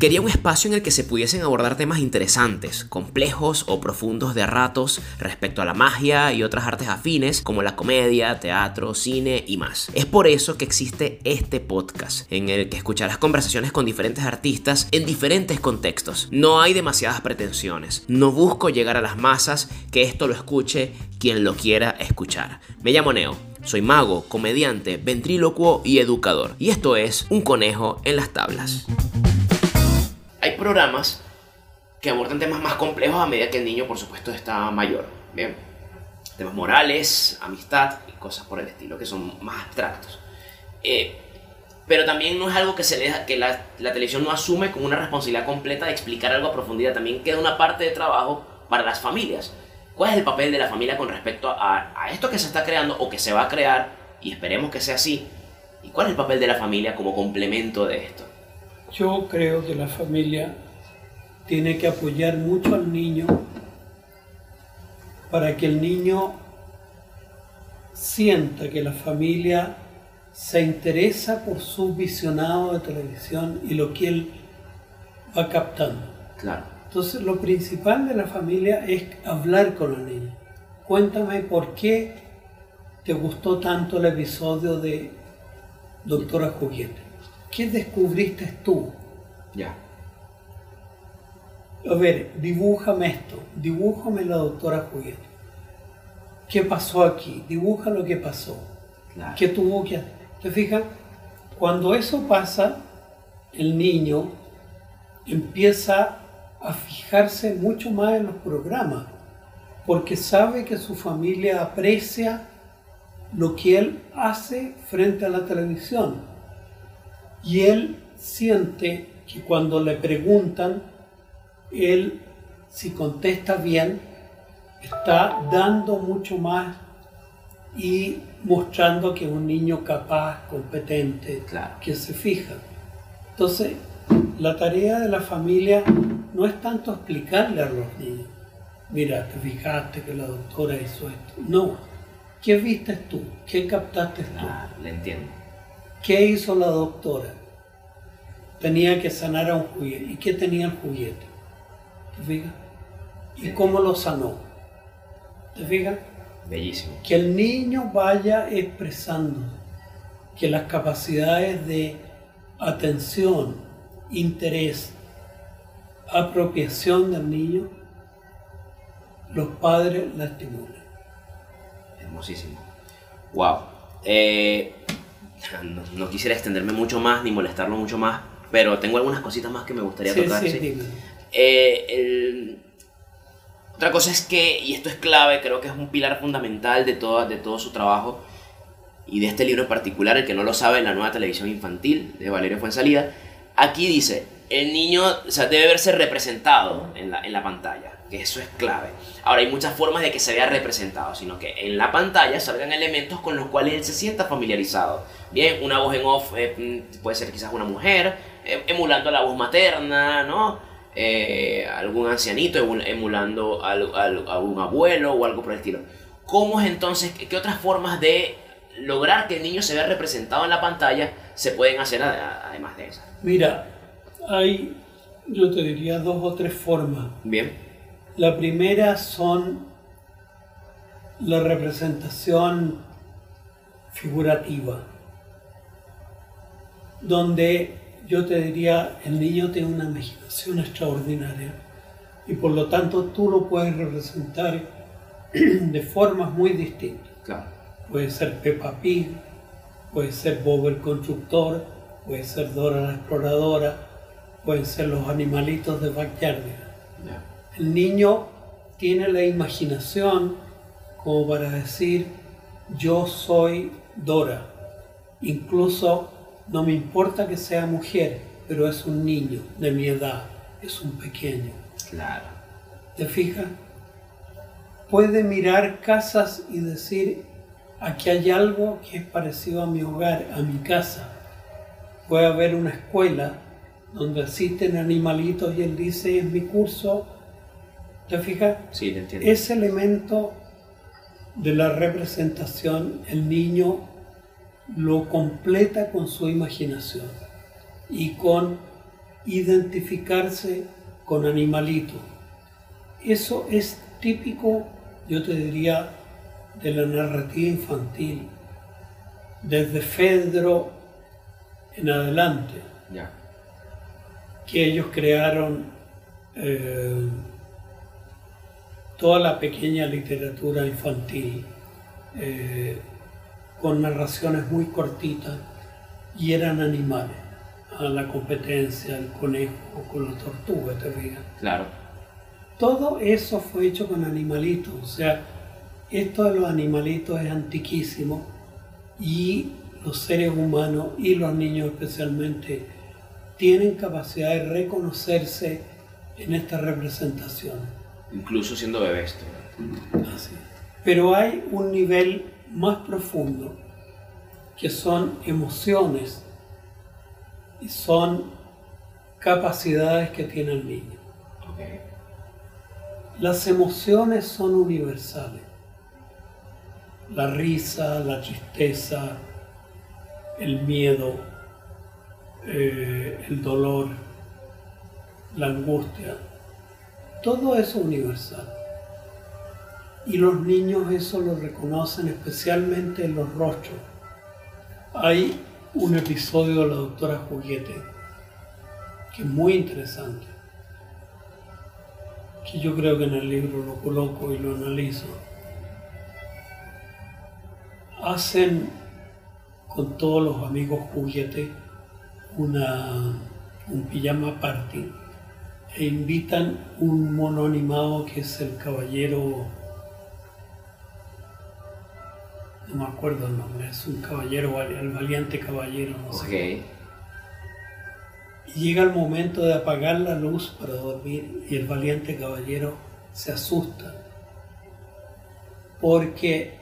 Quería un espacio en el que se pudiesen abordar temas interesantes, complejos o profundos de ratos respecto a la magia y otras artes afines como la comedia, teatro, cine y más. Es por eso que existe este podcast, en el que escucharás conversaciones con diferentes artistas en diferentes contextos. No hay demasiadas pretensiones. No busco llegar a las masas, que esto lo escuche quien lo quiera escuchar. Me llamo Neo. Soy mago, comediante, ventrílocuo y educador. Y esto es Un conejo en las tablas programas que abordan temas más complejos a medida que el niño, por supuesto, está mayor. Temas morales, amistad y cosas por el estilo, que son más abstractos. Eh, pero también no es algo que, se le, que la, televisión no asume como una responsabilidad completa de explicar algo a profundidad. También queda una parte de trabajo para las familias. ¿Cuál es el papel de la familia con respecto a esto que se está creando o que se va a crear? Y esperemos que sea así. ¿Y cuál es el papel de la familia como complemento de esto? Yo creo que la familia tiene que apoyar mucho al niño para que el niño sienta que la familia se interesa por su visionado de televisión y lo que él va captando. Claro. Entonces lo principal de la familia es hablar con el niño. Cuéntame por qué te gustó tanto el episodio de Doctora Juguete. ¿Qué descubriste tú? Ya. A ver, dibújame esto, dibújame la doctora Juguete. ¿Qué pasó aquí? Dibuja lo que pasó. ¿Qué tuvo que hacer? ¿Te fijas? Cuando eso pasa, el niño empieza a fijarse mucho más en los programas, porque sabe que su familia aprecia lo que él hace frente a la televisión. Y él siente que cuando le preguntan, él, si contesta bien, está dando mucho más y mostrando que es un niño capaz, competente, que se fija. Entonces, la tarea de la familia no es tanto explicarle a los niños, mira, te fijaste que la doctora hizo esto. No, ¿qué viste tú? ¿Qué captaste tú? Ah, le entiendo. ¿Qué hizo la doctora? Tenía que sanar a un juguete. ¿Y qué tenía el juguete? ¿Te fijas? ¿Y cómo lo sanó? ¿Te fijas? Bellísimo. Que el niño vaya expresando que las capacidades de atención, interés, apropiación del niño, los padres la estimulan. Hermosísimo. Wow. Eh, no, quisiera extenderme mucho más ni molestarlo mucho más, pero tengo algunas cositas más que me gustaría tocar. Eh, otra cosa es que, y esto es clave, creo que es un pilar fundamental de todo, de todo su trabajo y de este libro en particular, el que no lo sabe, la nueva televisión infantil de Valerio Fuensalida. Aquí dice, el niño debe verse representado en la, pantalla, que eso es clave. Ahora, hay muchas formas de que se vea representado, sino que en la pantalla salgan elementos con los cuales él se sienta familiarizado. Bien, una voz en off eh, mm, puede ser quizás una mujer, eh, emulando la voz materna, ¿no? Eh, algún ancianito emulando a, abuelo o algo por el estilo. ¿Cómo es entonces, qué otras formas de lograr que el niño se vea representado en la pantalla se pueden hacer además de esas? Mira, hay, yo te diría, dos o tres formas. Bien. La primera son la representación figurativa, donde yo te diría, el niño tiene una imaginación extraordinaria y por lo tanto tú lo puedes representar de formas muy distintas. Claro. Puede ser Peppa Pig, puede ser Bob el Constructor, puede ser Dora la Exploradora, pueden ser los animalitos de Backyardia. El niño tiene la imaginación como para decir, yo soy Dora. Incluso no me importa que sea mujer, pero es un niño de mi edad, es un pequeño. Claro. ¿Te fijas? Puede mirar casas y decir, aquí hay algo que es parecido a mi hogar, a mi casa. Puede haber una escuela donde asisten animalitos y él dice, es mi curso. ¿Te fijas? Sí, te entiendo. Ese elemento de la representación, el niño lo completa con su imaginación y con identificarse con animalitos. Eso es típico, yo te diría, de la narrativa infantil, desde Fedro en adelante, que ellos crearon eh, toda la pequeña literatura infantil eh, con narraciones muy cortitas y eran animales a la competencia, el conejo con la tortuga, te diga. Claro. Todo eso fue hecho con animalitos, o sea, esto de los animalitos es antiquísimo y los seres humanos y los niños especialmente tienen capacidad de reconocerse en esta representación. Incluso siendo bebés. Así. Pero hay un nivel más profundo que son emociones y son capacidades que tiene el niño. Las emociones son universales. La risa, la tristeza, el miedo, eh, el dolor, la angustia, todo eso es universal. Y los niños eso lo reconocen especialmente en los rostros. Hay un episodio de la doctora Juguete que es muy interesante, que yo creo que en el libro lo coloco y lo analizo. Hacen con todos los amigos Juguete una, un pijama party e invitan un mono animado que es el caballero, no me acuerdo el nombre, es un caballero, el valiente caballero, no sé. Y llega el momento de apagar la luz para dormir y el valiente caballero se asusta porque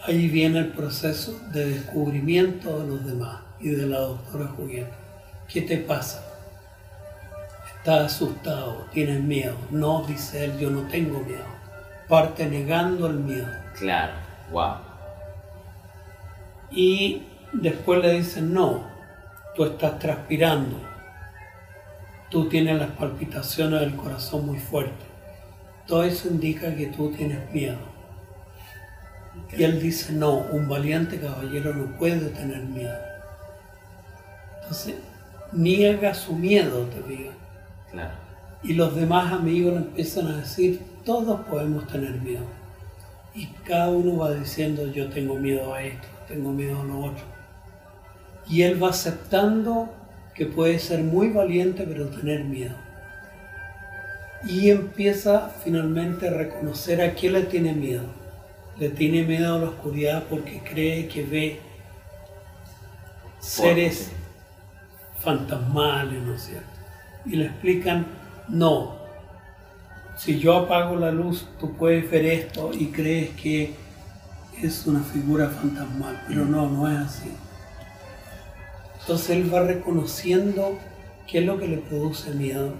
ahí viene el proceso de descubrimiento de los demás y de la doctora Julieta. ¿Qué te pasa? Estás asustado, tienes miedo. No, dice él, yo no tengo miedo. Parte negando el miedo. Claro, wow. Y después le dicen, no, tú estás transpirando. Tú tienes las palpitaciones del corazón muy fuertes. Todo eso indica que tú tienes miedo. Y él dice, no, un valiente caballero no puede tener miedo. Entonces, niega su miedo, te digo. Y los demás amigos empiezan a decir, todos podemos tener miedo. Y cada uno va diciendo, yo tengo miedo a esto, tengo miedo a lo otro. Y él va aceptando que puede ser muy valiente, pero tener miedo. Y empieza finalmente a reconocer a quién le tiene miedo. Le tiene miedo a la oscuridad porque cree que ve seres fantasmales, ¿no es cierto? y le explican, no, si yo apago la luz, tú puedes ver esto y crees que es una figura fantasmal, pero no, no es así. Entonces él va reconociendo qué es lo que le produce miedo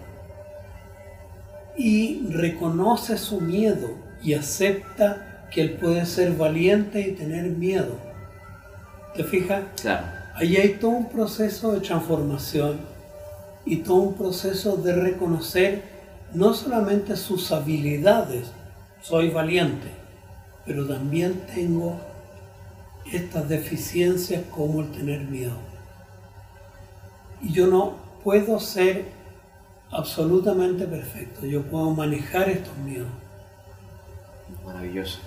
y reconoce su miedo y acepta que él puede ser valiente y tener miedo. ¿Te fijas? Claro. Ahí hay todo un proceso de transformación y todo un proceso de reconocer no solamente sus habilidades, soy valiente, pero también tengo estas deficiencias como el tener miedo. Y yo no puedo ser absolutamente perfecto, yo puedo manejar estos miedos. Maravilloso.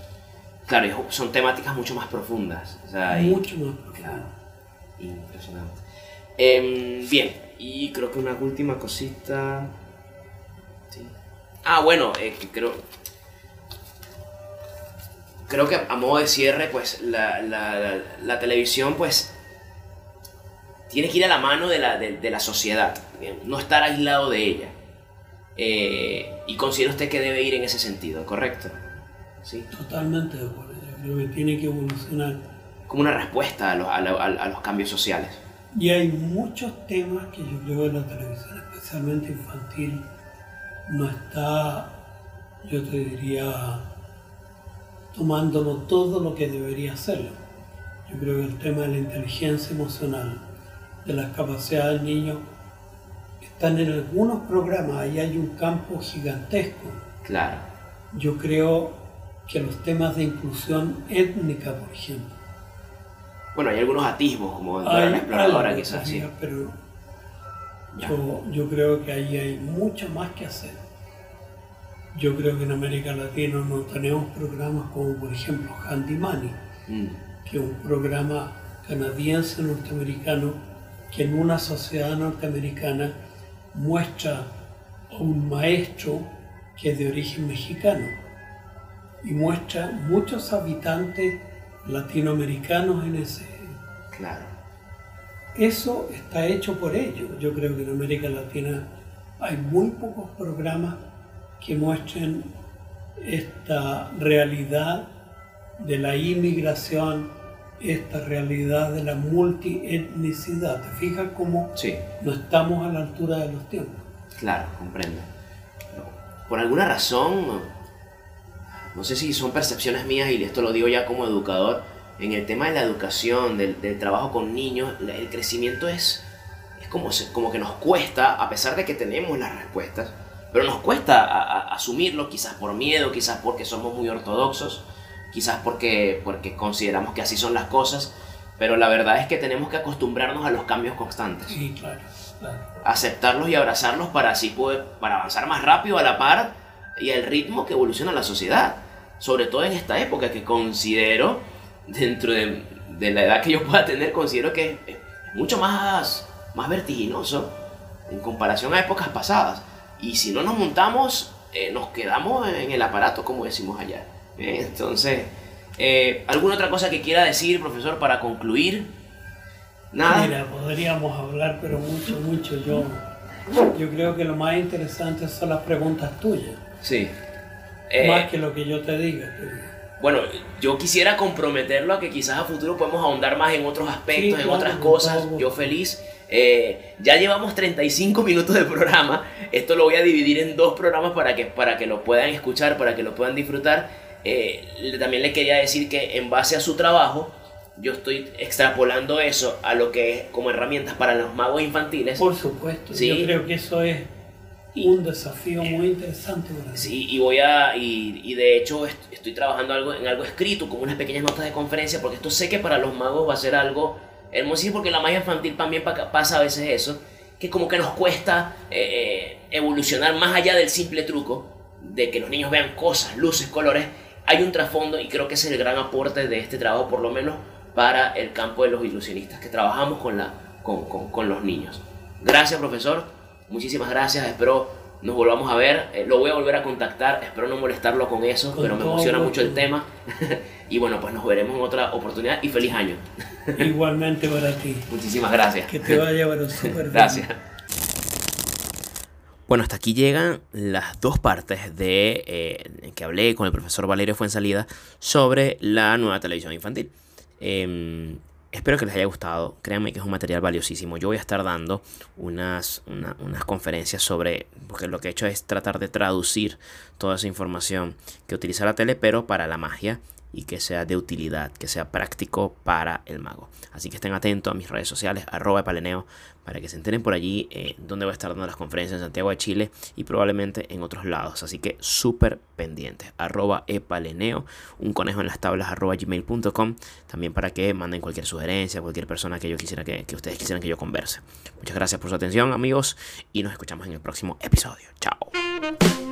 Claro, son temáticas mucho más profundas. mucho más profundas. Impresionante. Em, bien, y creo que una última cosita. Ah, bueno, eh, creo. Creo que a modo de cierre, pues la, la, televisión, pues. Tiene que ir a la mano de la, de, la sociedad, no estar aislado de ella. Eh, y considera usted que debe ir en ese sentido, ¿correcto? ¿Sí? Totalmente de acuerdo. Creo que tiene que evolucionar. Como una respuesta a los, a los cambios sociales. Y hay muchos temas que yo creo en la televisión, especialmente infantil, no está, yo te diría, tomándolo todo lo que debería hacerlo. Yo creo que el tema de la inteligencia emocional, de las capacidades del niño, están en algunos programas, ahí hay un campo gigantesco. Claro. Yo creo que los temas de inclusión étnica, por ejemplo. Bueno, hay algunos atisbos, como en la exploradora, quizás, sí. Pero yo, yo, creo que ahí hay mucho más que hacer. Yo creo que en América Latina no tenemos programas como, por ejemplo, Handy Money, mm. que es un programa canadiense norteamericano que en una sociedad norteamericana muestra a un maestro que es de origen mexicano y muestra muchos habitantes latinoamericanos en ese. Claro. Eso está hecho por ellos. Yo creo que en América Latina hay muy pocos programas que muestren esta realidad de la inmigración, esta realidad de la multietnicidad. ¿Te fijas cómo no estamos a la altura de los tiempos? Claro, comprendo. Por alguna razón, no sé si son percepciones mías y esto lo digo ya como educador, en el tema de la educación, del, trabajo con niños, el crecimiento es, es como, como que nos cuesta, a pesar de que tenemos las respuestas, pero nos cuesta asumirlo, quizás por miedo, quizás porque somos muy ortodoxos, quizás porque, porque consideramos que así son las cosas, pero la verdad es que tenemos que acostumbrarnos a los cambios constantes. Sí, claro, Aceptarlos y abrazarlos para así poder, para avanzar más rápido a la par y al ritmo que evoluciona la sociedad. Sobre todo en esta época que considero, dentro de, de la edad que yo pueda tener, considero que es mucho más, más vertiginoso en comparación a épocas pasadas. Y si no nos montamos, eh, nos quedamos en el aparato, como decimos allá. ¿eh? Entonces, eh, ¿alguna otra cosa que quiera decir, profesor, para concluir? Nada. Mira, podríamos hablar, pero mucho, mucho. Yo, yo creo que lo más interesante son las preguntas tuyas. Sí. Más que lo que yo te diga. Bueno, yo quisiera comprometerlo a que quizás a futuro podemos ahondar más en otros aspectos, en otras cosas. Yo feliz. Eh, ya llevamos 35 minutos de programa. Esto lo voy a dividir en dos programas para que, para que lo puedan escuchar, para que lo puedan disfrutar. Eh, también le quería decir que en base a su trabajo, yo estoy extrapolando eso a lo que es como herramientas para los magos infantiles. Por supuesto, yo creo que eso es un desafío muy interesante. Sí, y voy a, y, y, de hecho estoy trabajando algo, en algo escrito, como unas pequeñas notas de conferencia, porque esto sé que para los magos va a ser algo hermosísimo, porque la magia infantil también pasa a veces eso, que como que nos cuesta eh, eh, evolucionar más allá del simple truco de que los niños vean cosas, luces, colores. Hay un trasfondo y creo que ese es el gran aporte de este trabajo, por lo menos para el campo de los ilusionistas, que trabajamos con, la, con, con, con los niños. Gracias, profesor. Muchísimas gracias. Espero nos volvamos a ver. Eh, lo voy a volver a contactar. Espero no molestarlo con eso, pero me emociona mucho el tema. y bueno, pues nos veremos en otra oportunidad y feliz año. Igualmente para ti. Muchísimas gracias. Que te vaya bueno, súper Gracias. Bueno, hasta aquí llegan las dos partes de eh, que hablé con el profesor Valerio Fuensalida sobre la nueva televisión infantil. Em, Espero que les haya gustado. Créanme que es un material valiosísimo. Yo voy a estar dando unas, unas conferencias sobre, porque lo que he hecho es tratar de traducir toda esa información que utiliza la tele, pero para la magia y que sea de utilidad, que sea práctico para el mago. Así que estén atentos a mis redes sociales, arroba paleneo, para que se enteren por allí eh, donde voy a estar dando las conferencias en Santiago de Chile y probablemente en otros lados. Así que súper pendientes, arroba epaleneo, un conejo en las tablas, arroba gmail.com, también para que manden cualquier sugerencia, cualquier persona que yo quisiera que, que ustedes quisieran que yo converse. Muchas gracias por su atención amigos y nos escuchamos en el próximo episodio. Chao.